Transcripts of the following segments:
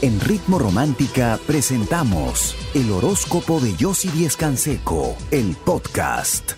En Ritmo Romántica presentamos el horóscopo de Yossi Díez Canseco, el podcast.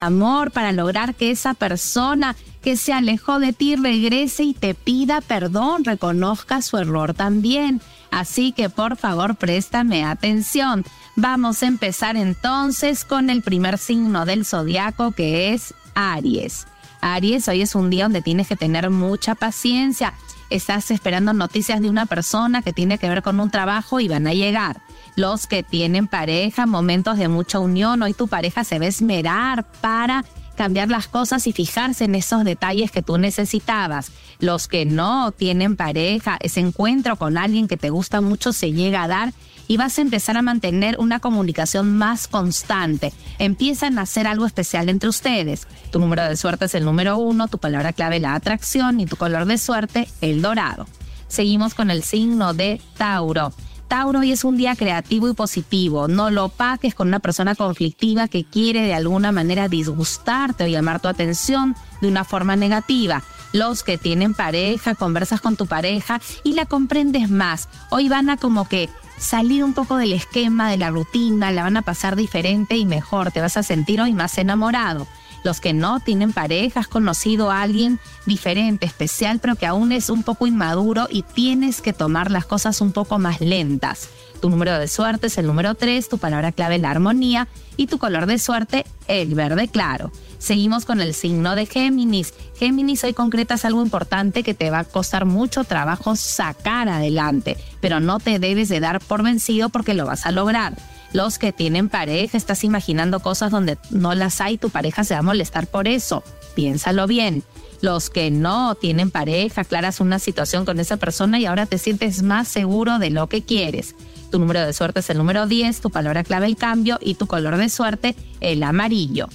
Amor para lograr que esa persona que se alejó de ti regrese y te pida perdón, reconozca su error también. Así que por favor préstame atención. Vamos a empezar entonces con el primer signo del zodiaco que es Aries. Aries, hoy es un día donde tienes que tener mucha paciencia estás esperando noticias de una persona que tiene que ver con un trabajo y van a llegar. Los que tienen pareja, momentos de mucha unión, hoy tu pareja se va a esmerar para cambiar las cosas y fijarse en esos detalles que tú necesitabas. Los que no tienen pareja, ese encuentro con alguien que te gusta mucho se llega a dar y vas a empezar a mantener una comunicación más constante. Empiezan a hacer algo especial entre ustedes. Tu número de suerte es el número uno, tu palabra clave la atracción y tu color de suerte el dorado. Seguimos con el signo de Tauro. Tauro hoy es un día creativo y positivo. No lo paques con una persona conflictiva que quiere de alguna manera disgustarte o llamar tu atención de una forma negativa. Los que tienen pareja, conversas con tu pareja y la comprendes más. Hoy van a como que salir un poco del esquema, de la rutina, la van a pasar diferente y mejor, te vas a sentir hoy más enamorado. Los que no tienen pareja, has conocido a alguien diferente, especial, pero que aún es un poco inmaduro y tienes que tomar las cosas un poco más lentas. Tu número de suerte es el número 3, tu palabra clave la armonía y tu color de suerte el verde claro. Seguimos con el signo de Géminis. Géminis, hoy concretas algo importante que te va a costar mucho trabajo sacar adelante, pero no te debes de dar por vencido porque lo vas a lograr. Los que tienen pareja, estás imaginando cosas donde no las hay, tu pareja se va a molestar por eso. Piénsalo bien. Los que no tienen pareja, aclaras una situación con esa persona y ahora te sientes más seguro de lo que quieres. Tu número de suerte es el número 10, tu palabra clave el cambio y tu color de suerte el amarillo.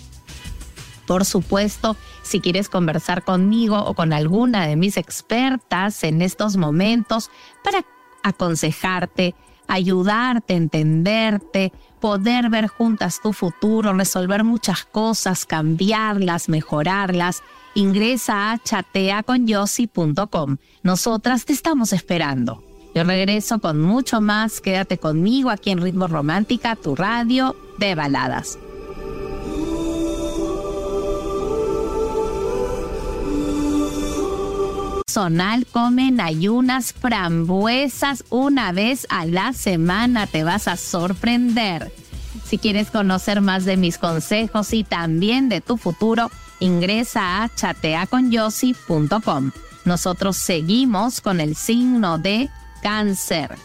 Por supuesto, si quieres conversar conmigo o con alguna de mis expertas en estos momentos para aconsejarte, ayudarte, entenderte, poder ver juntas tu futuro, resolver muchas cosas, cambiarlas, mejorarlas, ingresa a chateaconyossi.com. Nosotras te estamos esperando. Yo regreso con mucho más. Quédate conmigo aquí en Ritmo Romántica, tu radio de baladas. Sonal comen ayunas frambuesas una vez a la semana. Te vas a sorprender. Si quieres conocer más de mis consejos y también de tu futuro, ingresa a chateaconyossi.com. Nosotros seguimos con el signo de cáncer.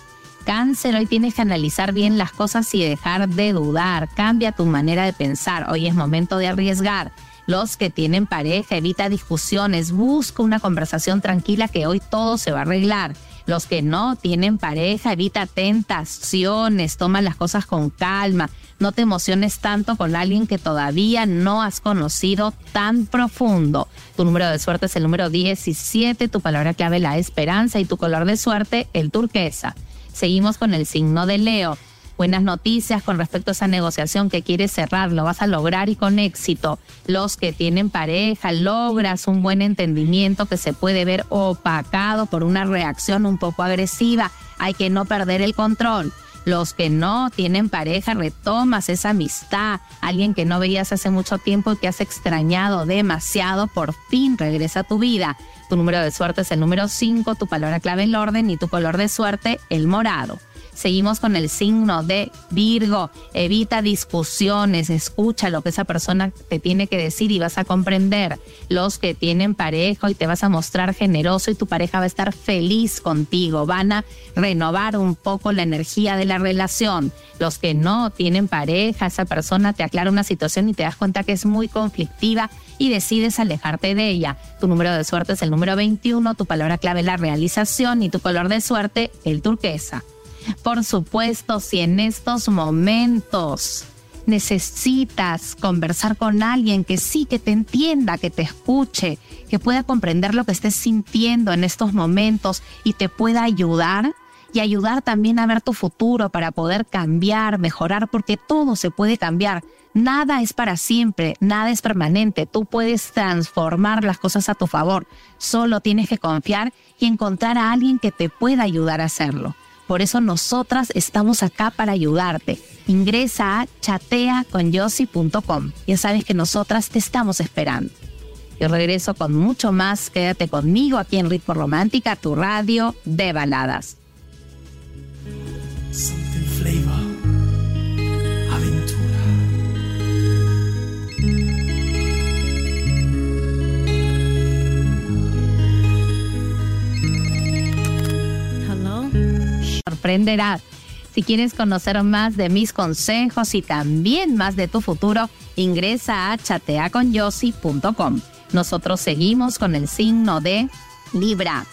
Cáncer, hoy tienes que analizar bien las cosas y dejar de dudar. Cambia tu manera de pensar. Hoy es momento de arriesgar. Los que tienen pareja, evita discusiones, busca una conversación tranquila que hoy todo se va a arreglar. Los que no tienen pareja, evita tentaciones, toma las cosas con calma. No te emociones tanto con alguien que todavía no has conocido tan profundo. Tu número de suerte es el número 17, tu palabra clave la esperanza y tu color de suerte el turquesa. Seguimos con el signo de Leo buenas noticias con respecto a esa negociación que quieres cerrar, lo vas a lograr y con éxito. Los que tienen pareja, logras un buen entendimiento que se puede ver opacado por una reacción un poco agresiva. Hay que no perder el control. Los que no tienen pareja, retomas esa amistad. Alguien que no veías hace mucho tiempo y que has extrañado demasiado, por fin regresa a tu vida. Tu número de suerte es el número 5, tu palabra clave el orden y tu color de suerte el morado. Seguimos con el signo de Virgo. Evita discusiones, escucha lo que esa persona te tiene que decir y vas a comprender. Los que tienen pareja y te vas a mostrar generoso y tu pareja va a estar feliz contigo. Van a renovar un poco la energía de la relación. Los que no tienen pareja, esa persona te aclara una situación y te das cuenta que es muy conflictiva y decides alejarte de ella. Tu número de suerte es el número 21, tu palabra clave la realización y tu color de suerte el turquesa. Por supuesto, si en estos momentos necesitas conversar con alguien que sí, que te entienda, que te escuche, que pueda comprender lo que estés sintiendo en estos momentos y te pueda ayudar, y ayudar también a ver tu futuro para poder cambiar, mejorar, porque todo se puede cambiar. Nada es para siempre, nada es permanente. Tú puedes transformar las cosas a tu favor. Solo tienes que confiar y encontrar a alguien que te pueda ayudar a hacerlo. Por eso nosotras estamos acá para ayudarte. Ingresa a chateaconyossi.com. Ya sabes que nosotras te estamos esperando. Yo regreso con mucho más. Quédate conmigo aquí en Ritmo Romántica, tu radio de baladas. Si quieres conocer más de mis consejos y también más de tu futuro, ingresa a chateaconyossi.com. Nosotros seguimos con el signo de Libra.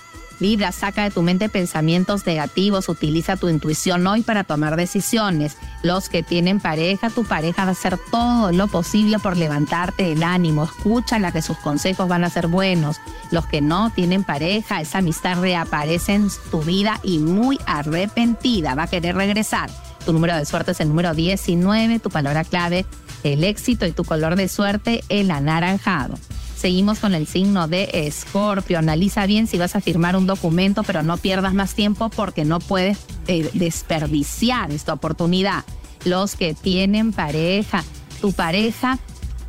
Libra, saca de tu mente pensamientos negativos, utiliza tu intuición hoy para tomar decisiones. Los que tienen pareja, tu pareja va a hacer todo lo posible por levantarte el ánimo. Escúchala que sus consejos van a ser buenos. Los que no tienen pareja, esa amistad reaparece en tu vida y muy arrepentida. Va a querer regresar. Tu número de suerte es el número 19, tu palabra clave, el éxito y tu color de suerte, el anaranjado. Seguimos con el signo de Escorpio. Analiza bien si vas a firmar un documento, pero no pierdas más tiempo porque no puedes eh, desperdiciar esta oportunidad. Los que tienen pareja, tu pareja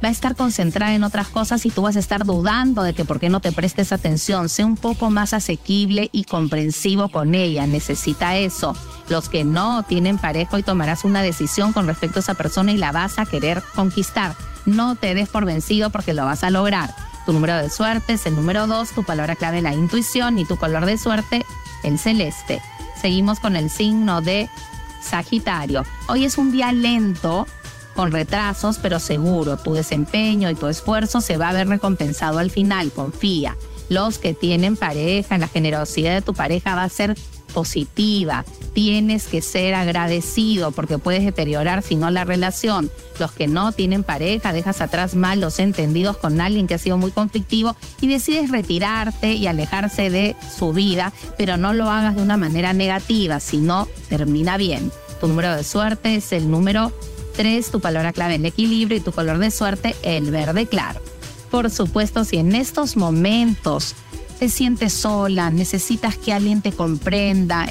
va a estar concentrada en otras cosas y tú vas a estar dudando de que por qué no te prestes atención. Sé un poco más asequible y comprensivo con ella. Necesita eso. Los que no tienen pareja y tomarás una decisión con respecto a esa persona y la vas a querer conquistar. No te des por vencido porque lo vas a lograr. Tu número de suerte es el número 2, tu palabra clave la intuición y tu color de suerte el celeste. Seguimos con el signo de Sagitario. Hoy es un día lento, con retrasos, pero seguro. Tu desempeño y tu esfuerzo se va a ver recompensado al final, confía. Los que tienen pareja, la generosidad de tu pareja va a ser positiva. Tienes que ser agradecido porque puedes deteriorar si no la relación. Los que no tienen pareja, dejas atrás malos entendidos con alguien que ha sido muy conflictivo y decides retirarte y alejarse de su vida, pero no lo hagas de una manera negativa, sino termina bien. Tu número de suerte es el número 3, tu palabra clave el equilibrio y tu color de suerte el verde claro. Por supuesto, si en estos momentos te sientes sola, necesitas que alguien te comprenda,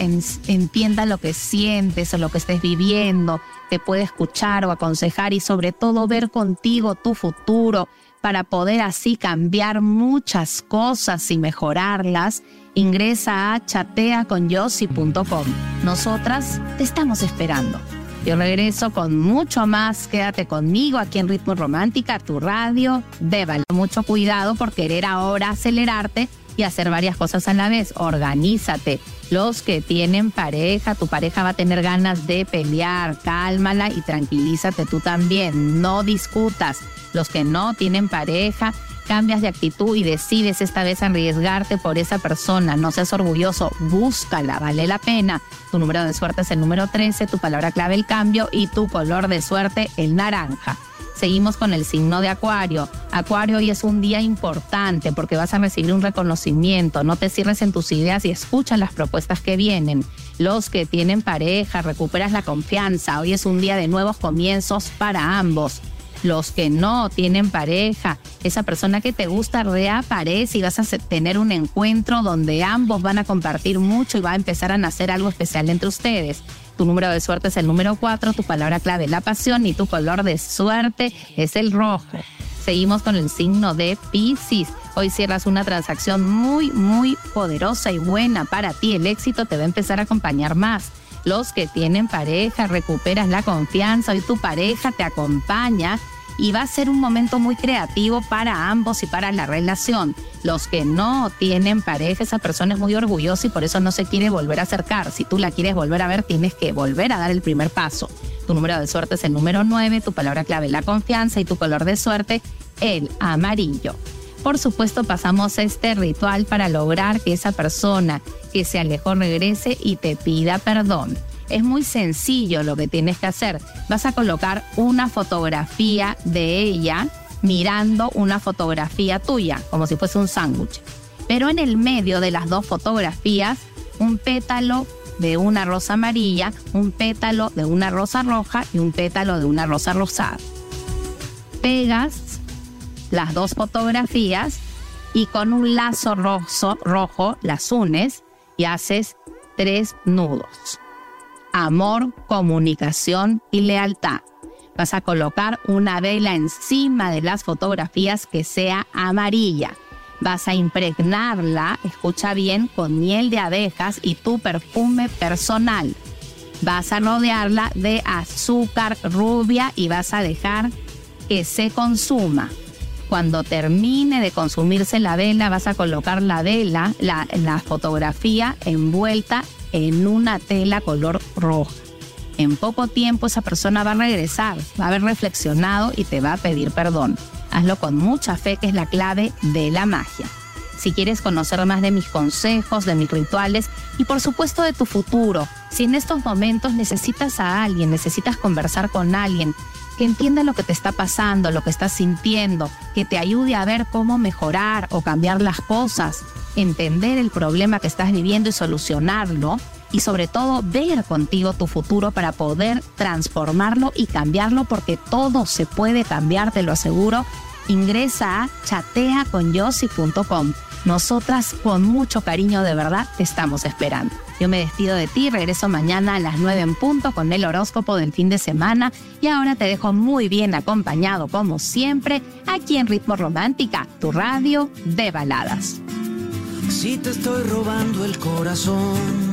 entienda lo que sientes o lo que estés viviendo, te puede escuchar o aconsejar y sobre todo ver contigo tu futuro para poder así cambiar muchas cosas y mejorarlas, ingresa a chateaconyossi.com. Nosotras te estamos esperando. Yo regreso con mucho más. Quédate conmigo aquí en Ritmo Romántica, tu radio. Débalo mucho cuidado por querer ahora acelerarte y hacer varias cosas a la vez. Organízate. Los que tienen pareja, tu pareja va a tener ganas de pelear. Cálmala y tranquilízate tú también. No discutas. Los que no tienen pareja, cambias de actitud y decides esta vez arriesgarte por esa persona. No seas orgulloso, búscala, vale la pena. Tu número de suerte es el número 13, tu palabra clave el cambio y tu color de suerte el naranja. Seguimos con el signo de Acuario. Acuario hoy es un día importante porque vas a recibir un reconocimiento. No te cierres en tus ideas y escucha las propuestas que vienen. Los que tienen pareja, recuperas la confianza. Hoy es un día de nuevos comienzos para ambos los que no tienen pareja, esa persona que te gusta reaparece y vas a tener un encuentro donde ambos van a compartir mucho y va a empezar a nacer algo especial entre ustedes. Tu número de suerte es el número 4, tu palabra clave la pasión y tu color de suerte es el rojo. Seguimos con el signo de Pisces. Hoy cierras una transacción muy, muy poderosa y buena para ti. El éxito te va a empezar a acompañar más. Los que tienen pareja, recuperas la confianza. y tu pareja te acompaña y va a ser un momento muy creativo para ambos y para la relación. Los que no tienen pareja, esa persona es muy orgullosa y por eso no se quiere volver a acercar. Si tú la quieres volver a ver, tienes que volver a dar el primer paso. Tu número de suerte es el número 9, tu palabra clave la confianza y tu color de suerte el amarillo. Por supuesto, pasamos este ritual para lograr que esa persona que se alejó regrese y te pida perdón. Es muy sencillo lo que tienes que hacer. Vas a colocar una fotografía de ella mirando una fotografía tuya, como si fuese un sándwich. Pero en el medio de las dos fotografías, un pétalo de una rosa amarilla, un pétalo de una rosa roja y un pétalo de una rosa rosada. Pegas las dos fotografías y con un lazo rojo, las unes y haces tres nudos. Amor, comunicación y lealtad. Vas a colocar una vela encima de las fotografías que sea amarilla. Vas a impregnarla, escucha bien, con miel de abejas y tu perfume personal. Vas a rodearla de azúcar rubia y vas a dejar que se consuma. Cuando termine de consumirse la vela, vas a colocar la vela, la, la fotografía envuelta en una tela color En poco tiempo esa persona va a regresar, va a haber reflexionado y te va a pedir perdón. Hazlo con mucha fe, que es la clave de la magia. Si quieres conocer más de mis consejos, de mis rituales y por supuesto de tu futuro, si en estos momentos necesitas a alguien, necesitas conversar con alguien, que entienda lo que te está pasando, lo que estás sintiendo, que te ayude a ver cómo mejorar o cambiar las cosas, entender el problema que estás viviendo y solucionarlo, y sobre todo ver contigo tu futuro para poder transformarlo y cambiarlo porque todo se puede cambiar, te lo aseguro. Ingresa a chateaconyossi.com. Nosotras con mucho cariño de verdad te estamos esperando. Yo me despido de ti, regreso mañana a las 9 en punto con el horóscopo del fin de semana y ahora te dejo muy bien acompañado como siempre aquí en Ritmo Romántica, tu radio de baladas. Si te estoy robando el corazón,